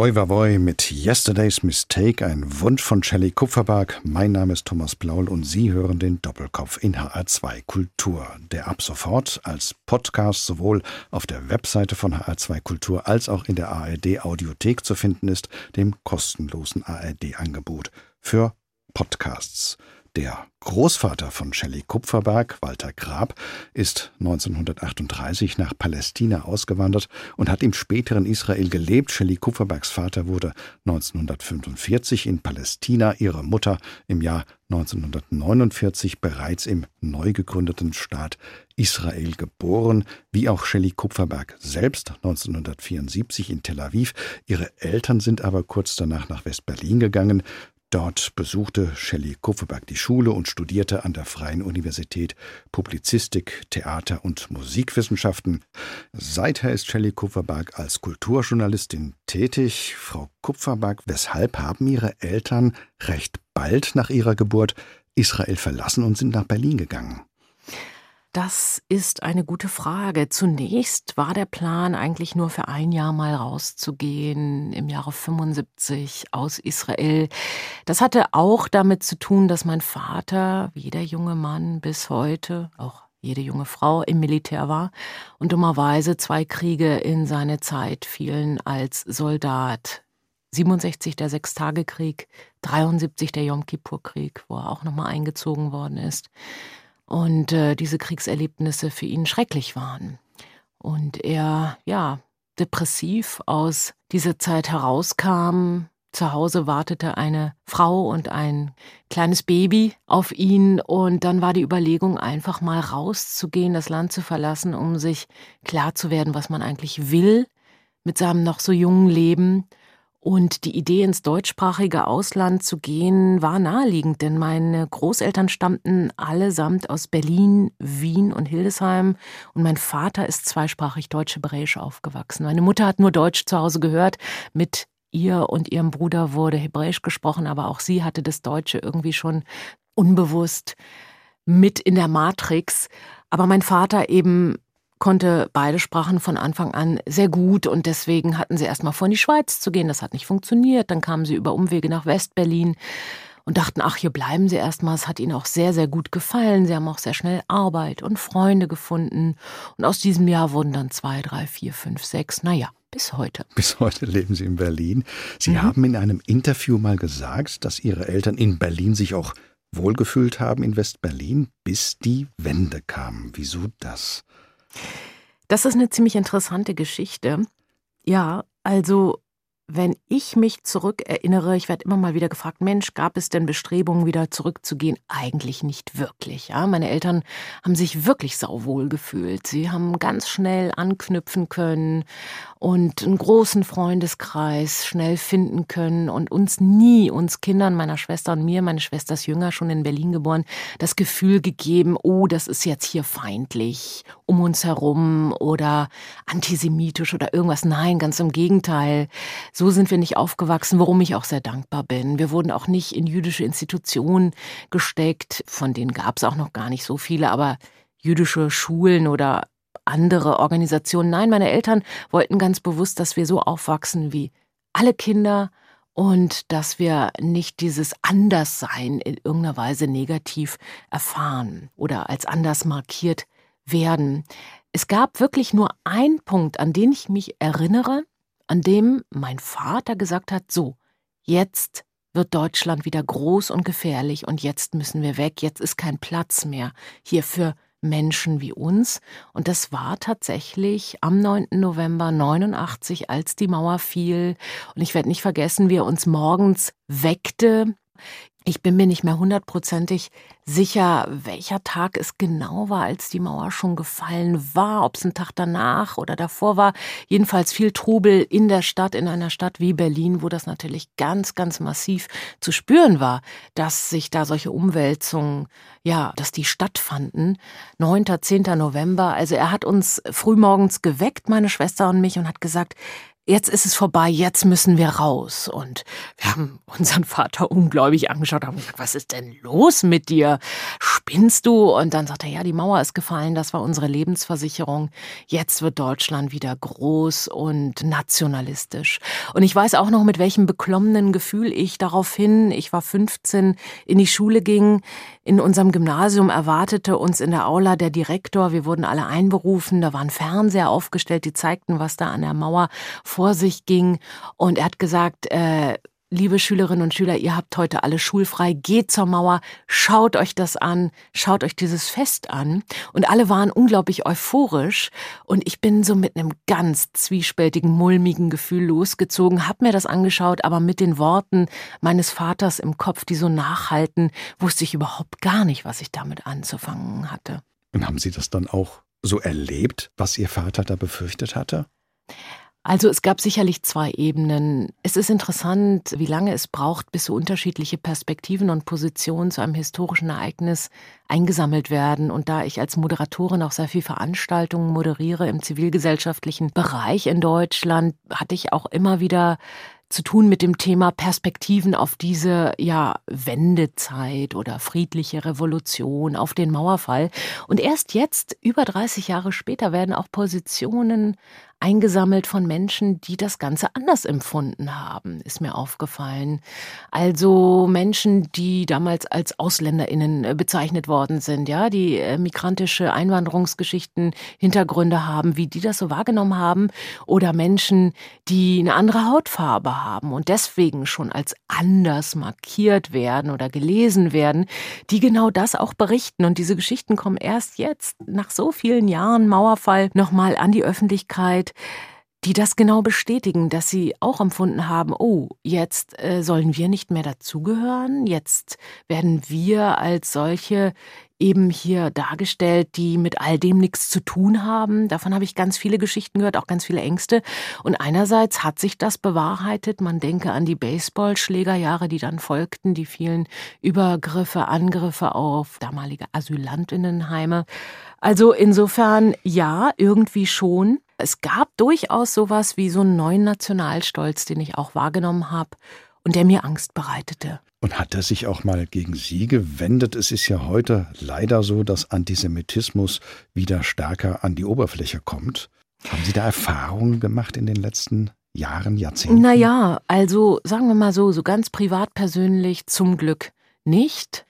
Oi mit Yesterday's Mistake, ein Wunsch von Shelley Kupferberg. Mein Name ist Thomas Blaul und Sie hören den Doppelkopf in HR2 Kultur, der ab sofort als Podcast sowohl auf der Webseite von HR2 Kultur als auch in der ARD Audiothek zu finden ist, dem kostenlosen ARD-Angebot für Podcasts. Der Großvater von Shelley Kupferberg, Walter Grab, ist 1938 nach Palästina ausgewandert und hat im späteren Israel gelebt. Shelley Kupferbergs Vater wurde 1945 in Palästina, ihre Mutter im Jahr 1949 bereits im neu gegründeten Staat Israel geboren, wie auch Shelley Kupferberg selbst 1974 in Tel Aviv. Ihre Eltern sind aber kurz danach nach West-Berlin gegangen. Dort besuchte Shelley Kupferberg die Schule und studierte an der Freien Universität Publizistik, Theater und Musikwissenschaften. Seither ist Shelley Kupferberg als Kulturjournalistin tätig. Frau Kupferberg, weshalb haben Ihre Eltern recht bald nach ihrer Geburt Israel verlassen und sind nach Berlin gegangen? Das ist eine gute Frage. Zunächst war der Plan eigentlich nur für ein Jahr mal rauszugehen, im Jahre 75 aus Israel. Das hatte auch damit zu tun, dass mein Vater, wie jeder junge Mann bis heute, auch jede junge Frau im Militär war und dummerweise zwei Kriege in seine Zeit fielen als Soldat. 67 der Sechstagekrieg, 73 der Yom Kippur-Krieg, wo er auch nochmal eingezogen worden ist und äh, diese Kriegserlebnisse für ihn schrecklich waren. Und er, ja, depressiv aus dieser Zeit herauskam. Zu Hause wartete eine Frau und ein kleines Baby auf ihn und dann war die Überlegung, einfach mal rauszugehen, das Land zu verlassen, um sich klar zu werden, was man eigentlich will mit seinem noch so jungen Leben und die Idee, ins deutschsprachige Ausland zu gehen, war naheliegend, denn meine Großeltern stammten allesamt aus Berlin, Wien und Hildesheim und mein Vater ist zweisprachig deutsch-hebräisch aufgewachsen. Meine Mutter hat nur Deutsch zu Hause gehört. Mit ihr und ihrem Bruder wurde Hebräisch gesprochen, aber auch sie hatte das Deutsche irgendwie schon unbewusst mit in der Matrix. Aber mein Vater eben konnte beide Sprachen von Anfang an sehr gut und deswegen hatten sie erstmal vor, in die Schweiz zu gehen. Das hat nicht funktioniert. Dann kamen sie über Umwege nach Westberlin und dachten, ach, hier bleiben sie erstmal. Es hat ihnen auch sehr, sehr gut gefallen. Sie haben auch sehr schnell Arbeit und Freunde gefunden. Und aus diesem Jahr wurden dann zwei, drei, vier, fünf, sechs, naja, bis heute. Bis heute leben Sie in Berlin. Sie mhm. haben in einem Interview mal gesagt, dass Ihre Eltern in Berlin sich auch wohlgefühlt haben in Westberlin, bis die Wende kam. Wieso das? Das ist eine ziemlich interessante Geschichte. Ja, also wenn ich mich zurückerinnere, ich werde immer mal wieder gefragt, Mensch, gab es denn Bestrebungen, wieder zurückzugehen? Eigentlich nicht wirklich. Ja, meine Eltern haben sich wirklich sauwohl gefühlt. Sie haben ganz schnell anknüpfen können und einen großen Freundeskreis schnell finden können und uns nie, uns Kindern, meiner Schwester und mir, meine Schwester ist jünger, schon in Berlin geboren, das Gefühl gegeben, oh, das ist jetzt hier feindlich um uns herum oder antisemitisch oder irgendwas. Nein, ganz im Gegenteil. So sind wir nicht aufgewachsen, worum ich auch sehr dankbar bin. Wir wurden auch nicht in jüdische Institutionen gesteckt, von denen gab es auch noch gar nicht so viele, aber jüdische Schulen oder andere Organisationen. Nein, meine Eltern wollten ganz bewusst, dass wir so aufwachsen wie alle Kinder und dass wir nicht dieses Anderssein in irgendeiner Weise negativ erfahren oder als anders markiert werden. Es gab wirklich nur einen Punkt, an den ich mich erinnere, an dem mein Vater gesagt hat, so, jetzt wird Deutschland wieder groß und gefährlich und jetzt müssen wir weg, jetzt ist kein Platz mehr hier für Menschen wie uns. Und das war tatsächlich am 9. November 89, als die Mauer fiel. Und ich werde nicht vergessen, wie er uns morgens weckte. Ich bin mir nicht mehr hundertprozentig sicher, welcher Tag es genau war, als die Mauer schon gefallen war, ob es ein Tag danach oder davor war. Jedenfalls viel Trubel in der Stadt, in einer Stadt wie Berlin, wo das natürlich ganz, ganz massiv zu spüren war, dass sich da solche Umwälzungen, ja, dass die stattfanden. 9., 10. November. Also er hat uns frühmorgens geweckt, meine Schwester und mich, und hat gesagt, jetzt ist es vorbei, jetzt müssen wir raus. Und wir haben unseren Vater ungläubig angeschaut, haben gesagt, was ist denn los mit dir? Spinnst du? Und dann sagt er, ja, die Mauer ist gefallen, das war unsere Lebensversicherung. Jetzt wird Deutschland wieder groß und nationalistisch. Und ich weiß auch noch, mit welchem beklommenen Gefühl ich daraufhin, ich war 15, in die Schule ging. In unserem Gymnasium erwartete uns in der Aula der Direktor. Wir wurden alle einberufen. Da waren Fernseher aufgestellt, die zeigten, was da an der Mauer vor sich ging. Und er hat gesagt, äh, liebe Schülerinnen und Schüler, ihr habt heute alle schulfrei, geht zur Mauer, schaut euch das an, schaut euch dieses Fest an. Und alle waren unglaublich euphorisch. Und ich bin so mit einem ganz zwiespältigen, mulmigen Gefühl losgezogen, hab mir das angeschaut, aber mit den Worten meines Vaters im Kopf, die so nachhalten, wusste ich überhaupt gar nicht, was ich damit anzufangen hatte. Und haben Sie das dann auch so erlebt, was Ihr Vater da befürchtet hatte? Also es gab sicherlich zwei Ebenen. Es ist interessant, wie lange es braucht, bis so unterschiedliche Perspektiven und Positionen zu einem historischen Ereignis eingesammelt werden. Und da ich als Moderatorin auch sehr viel Veranstaltungen moderiere im zivilgesellschaftlichen Bereich in Deutschland, hatte ich auch immer wieder zu tun mit dem Thema Perspektiven auf diese ja Wendezeit oder friedliche Revolution, auf den Mauerfall. Und erst jetzt, über 30 Jahre später, werden auch Positionen eingesammelt von Menschen, die das Ganze anders empfunden haben, ist mir aufgefallen. Also Menschen, die damals als AusländerInnen äh, bezeichnet worden sind, ja, die äh, migrantische Einwanderungsgeschichten, Hintergründe haben, wie die das so wahrgenommen haben, oder Menschen, die eine andere Hautfarbe haben und deswegen schon als anders markiert werden oder gelesen werden, die genau das auch berichten. Und diese Geschichten kommen erst jetzt, nach so vielen Jahren Mauerfall, nochmal an die Öffentlichkeit die das genau bestätigen, dass sie auch empfunden haben, oh, jetzt äh, sollen wir nicht mehr dazugehören, jetzt werden wir als solche eben hier dargestellt, die mit all dem nichts zu tun haben. Davon habe ich ganz viele Geschichten gehört, auch ganz viele Ängste. Und einerseits hat sich das bewahrheitet. Man denke an die Baseballschlägerjahre, die dann folgten, die vielen Übergriffe, Angriffe auf damalige Asylantinnenheime. Also insofern ja, irgendwie schon. Es gab durchaus sowas wie so einen neuen Nationalstolz, den ich auch wahrgenommen habe und der mir Angst bereitete. Und hat er sich auch mal gegen Sie gewendet? Es ist ja heute leider so, dass Antisemitismus wieder stärker an die Oberfläche kommt. Haben Sie da Erfahrungen gemacht in den letzten Jahren, Jahrzehnten? Naja, also sagen wir mal so, so ganz privat persönlich zum Glück nicht.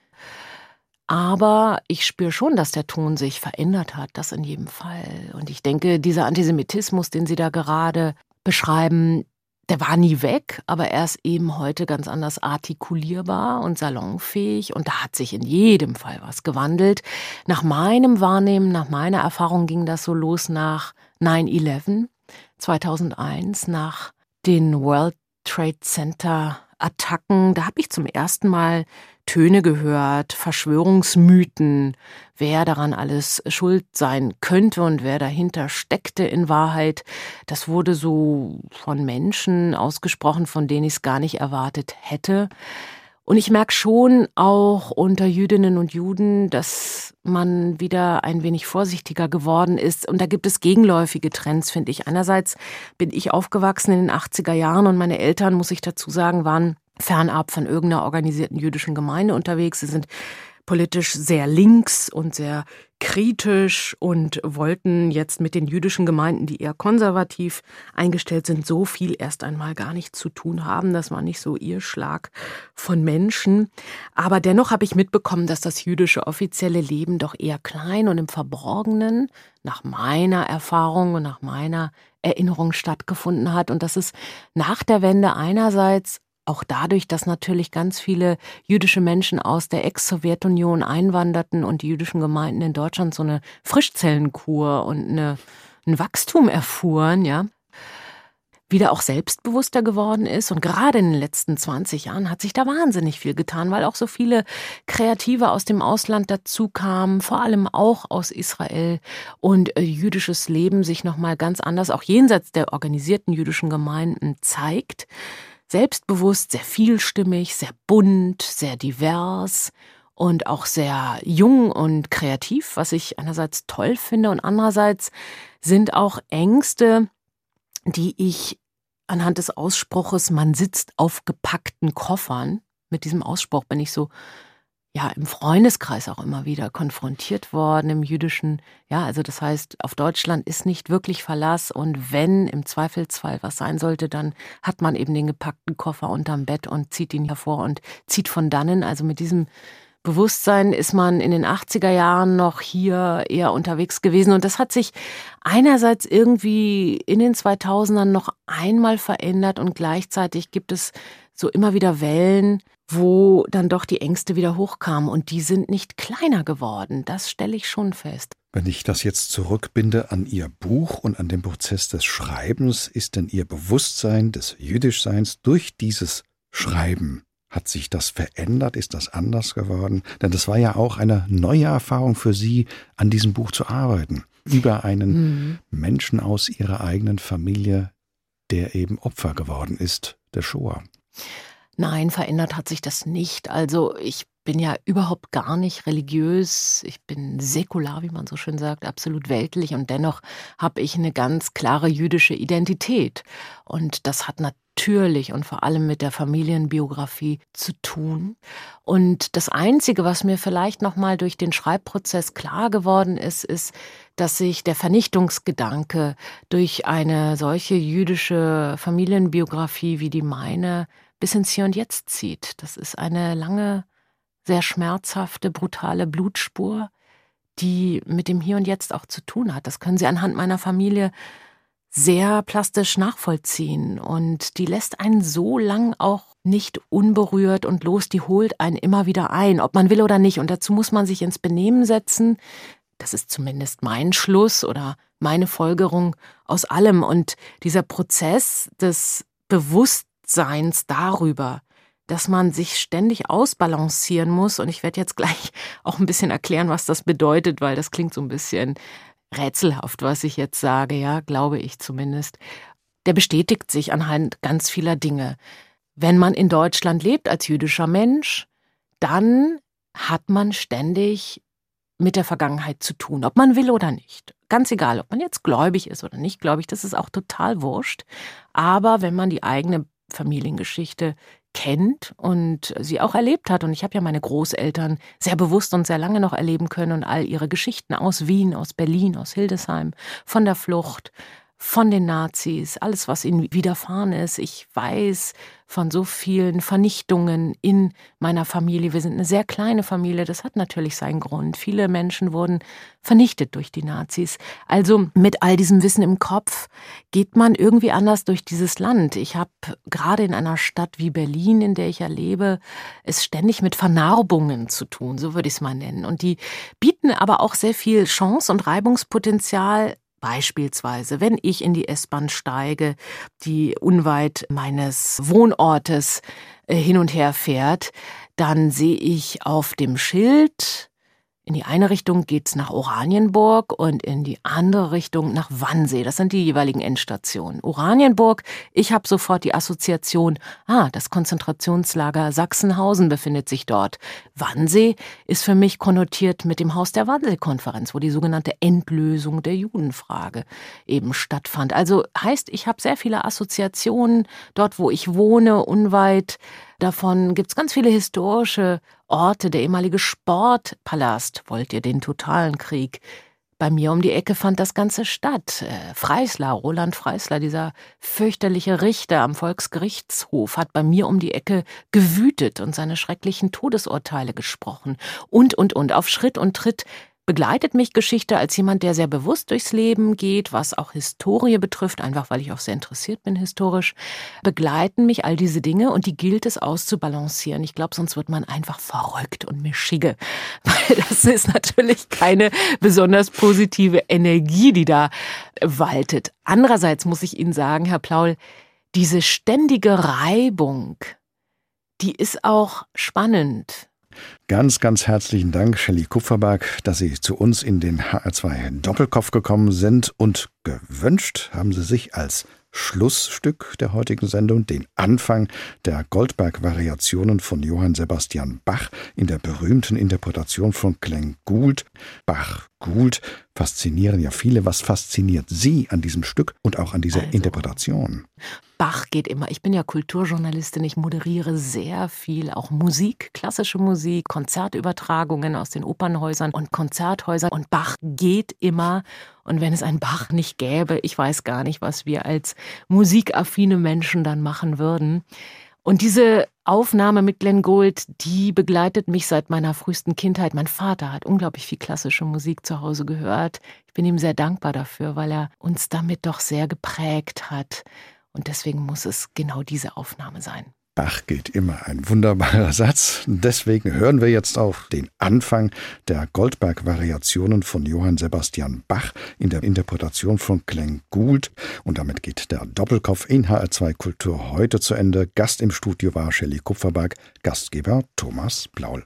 Aber ich spüre schon, dass der Ton sich verändert hat, das in jedem Fall. Und ich denke, dieser Antisemitismus, den Sie da gerade beschreiben, der war nie weg, aber er ist eben heute ganz anders artikulierbar und salonfähig und da hat sich in jedem Fall was gewandelt. Nach meinem Wahrnehmen, nach meiner Erfahrung ging das so los nach 9-11 2001, nach den World Trade Center Attacken. Da habe ich zum ersten Mal Töne gehört, Verschwörungsmythen, wer daran alles schuld sein könnte und wer dahinter steckte in Wahrheit. Das wurde so von Menschen ausgesprochen, von denen ich es gar nicht erwartet hätte. Und ich merke schon auch unter Jüdinnen und Juden, dass man wieder ein wenig vorsichtiger geworden ist. Und da gibt es gegenläufige Trends, finde ich. Einerseits bin ich aufgewachsen in den 80er Jahren und meine Eltern, muss ich dazu sagen, waren fernab von irgendeiner organisierten jüdischen Gemeinde unterwegs. Sie sind politisch sehr links und sehr kritisch und wollten jetzt mit den jüdischen Gemeinden, die eher konservativ eingestellt sind, so viel erst einmal gar nicht zu tun haben. Das war nicht so ihr Schlag von Menschen. Aber dennoch habe ich mitbekommen, dass das jüdische offizielle Leben doch eher klein und im Verborgenen nach meiner Erfahrung und nach meiner Erinnerung stattgefunden hat und dass es nach der Wende einerseits auch dadurch, dass natürlich ganz viele jüdische Menschen aus der Ex-Sowjetunion einwanderten und die jüdischen Gemeinden in Deutschland so eine Frischzellenkur und eine, ein Wachstum erfuhren, ja, wieder auch selbstbewusster geworden ist. Und gerade in den letzten 20 Jahren hat sich da wahnsinnig viel getan, weil auch so viele Kreative aus dem Ausland dazu kamen, vor allem auch aus Israel und äh, jüdisches Leben sich nochmal ganz anders, auch jenseits der organisierten jüdischen Gemeinden zeigt selbstbewusst, sehr vielstimmig, sehr bunt, sehr divers und auch sehr jung und kreativ, was ich einerseits toll finde und andererseits sind auch Ängste, die ich anhand des Ausspruches, man sitzt auf gepackten Koffern. Mit diesem Ausspruch bin ich so ja im Freundeskreis auch immer wieder konfrontiert worden im jüdischen. Ja, also das heißt, auf Deutschland ist nicht wirklich Verlass und wenn im Zweifelsfall was sein sollte, dann hat man eben den gepackten Koffer unterm Bett und zieht ihn hervor und zieht von dannen. Also mit diesem Bewusstsein ist man in den 80er Jahren noch hier eher unterwegs gewesen und das hat sich einerseits irgendwie in den 2000ern noch einmal verändert und gleichzeitig gibt es so immer wieder Wellen, wo dann doch die Ängste wieder hochkamen und die sind nicht kleiner geworden. Das stelle ich schon fest. Wenn ich das jetzt zurückbinde an Ihr Buch und an den Prozess des Schreibens, ist denn Ihr Bewusstsein des Jüdischseins durch dieses Schreiben hat sich das verändert? Ist das anders geworden? Denn das war ja auch eine neue Erfahrung für Sie, an diesem Buch zu arbeiten. Über einen mhm. Menschen aus Ihrer eigenen Familie, der eben Opfer geworden ist der Shoah. Nein, verändert hat sich das nicht. Also ich bin ja überhaupt gar nicht religiös. Ich bin säkular, wie man so schön sagt, absolut weltlich und dennoch habe ich eine ganz klare jüdische Identität. Und das hat natürlich und vor allem mit der Familienbiografie zu tun. Und das Einzige, was mir vielleicht nochmal durch den Schreibprozess klar geworden ist, ist, dass sich der Vernichtungsgedanke durch eine solche jüdische Familienbiografie wie die meine bis ins Hier und Jetzt zieht. Das ist eine lange, sehr schmerzhafte, brutale Blutspur, die mit dem Hier und Jetzt auch zu tun hat. Das können Sie anhand meiner Familie sehr plastisch nachvollziehen und die lässt einen so lang auch nicht unberührt und los, die holt einen immer wieder ein, ob man will oder nicht. Und dazu muss man sich ins Benehmen setzen. Das ist zumindest mein Schluss oder meine Folgerung aus allem. Und dieser Prozess des Bewusstseins Bewusstseins darüber, dass man sich ständig ausbalancieren muss. Und ich werde jetzt gleich auch ein bisschen erklären, was das bedeutet, weil das klingt so ein bisschen rätselhaft, was ich jetzt sage, ja, glaube ich zumindest. Der bestätigt sich anhand ganz vieler Dinge. Wenn man in Deutschland lebt als jüdischer Mensch, dann hat man ständig mit der Vergangenheit zu tun, ob man will oder nicht. Ganz egal, ob man jetzt gläubig ist oder nicht gläubig, das ist auch total wurscht. Aber wenn man die eigene Familiengeschichte kennt und sie auch erlebt hat. Und ich habe ja meine Großeltern sehr bewusst und sehr lange noch erleben können und all ihre Geschichten aus Wien, aus Berlin, aus Hildesheim, von der Flucht, von den Nazis, alles, was ihnen widerfahren ist. Ich weiß von so vielen Vernichtungen in meiner Familie. Wir sind eine sehr kleine Familie, das hat natürlich seinen Grund. Viele Menschen wurden vernichtet durch die Nazis. Also mit all diesem Wissen im Kopf geht man irgendwie anders durch dieses Land. Ich habe gerade in einer Stadt wie Berlin, in der ich erlebe, es ständig mit Vernarbungen zu tun, so würde ich es mal nennen. Und die bieten aber auch sehr viel Chance und Reibungspotenzial Beispielsweise, wenn ich in die S-Bahn steige, die unweit meines Wohnortes äh, hin und her fährt, dann sehe ich auf dem Schild in die eine Richtung geht's nach Oranienburg und in die andere Richtung nach Wannsee. Das sind die jeweiligen Endstationen. Oranienburg, ich habe sofort die Assoziation, ah, das Konzentrationslager Sachsenhausen befindet sich dort. Wannsee ist für mich konnotiert mit dem Haus der Wannsee-Konferenz, wo die sogenannte Endlösung der Judenfrage eben stattfand. Also heißt, ich habe sehr viele Assoziationen dort, wo ich wohne, unweit Davon gibt's ganz viele historische Orte. Der ehemalige Sportpalast, wollt ihr den totalen Krieg? Bei mir um die Ecke fand das Ganze statt. Äh, Freisler, Roland Freisler, dieser fürchterliche Richter am Volksgerichtshof, hat bei mir um die Ecke gewütet und seine schrecklichen Todesurteile gesprochen. Und, und, und. Auf Schritt und Tritt begleitet mich Geschichte als jemand, der sehr bewusst durchs Leben geht, was auch Historie betrifft, einfach weil ich auch sehr interessiert bin historisch, begleiten mich all diese Dinge und die gilt es auszubalancieren. Ich glaube, sonst wird man einfach verrückt und mischige, weil das ist natürlich keine besonders positive Energie, die da waltet. Andererseits muss ich Ihnen sagen, Herr Plaul, diese ständige Reibung, die ist auch spannend. Ganz, ganz herzlichen Dank, Shelley Kupferberg, dass Sie zu uns in den HR2 Doppelkopf gekommen sind und gewünscht haben Sie sich als Schlussstück der heutigen Sendung, den Anfang der Goldberg-Variationen von Johann Sebastian Bach in der berühmten Interpretation von Glenn Gould. Bach, Gould faszinieren ja viele. Was fasziniert Sie an diesem Stück und auch an dieser also. Interpretation? Bach geht immer. Ich bin ja Kulturjournalistin, ich moderiere sehr viel, auch Musik, klassische Musik, Konzertübertragungen aus den Opernhäusern und Konzerthäusern. Und Bach geht immer. Und wenn es einen Bach nicht gäbe, ich weiß gar nicht, was wir als musikaffine Menschen dann machen würden. Und diese Aufnahme mit Glenn Gould, die begleitet mich seit meiner frühesten Kindheit. Mein Vater hat unglaublich viel klassische Musik zu Hause gehört. Ich bin ihm sehr dankbar dafür, weil er uns damit doch sehr geprägt hat. Und deswegen muss es genau diese Aufnahme sein. Bach geht immer ein wunderbarer Satz. Deswegen hören wir jetzt auf den Anfang der Goldberg-Variationen von Johann Sebastian Bach in der Interpretation von Glenn Gould. Und damit geht der Doppelkopf in HR2 Kultur heute zu Ende. Gast im Studio war Shelley Kupferberg, Gastgeber Thomas Blaul.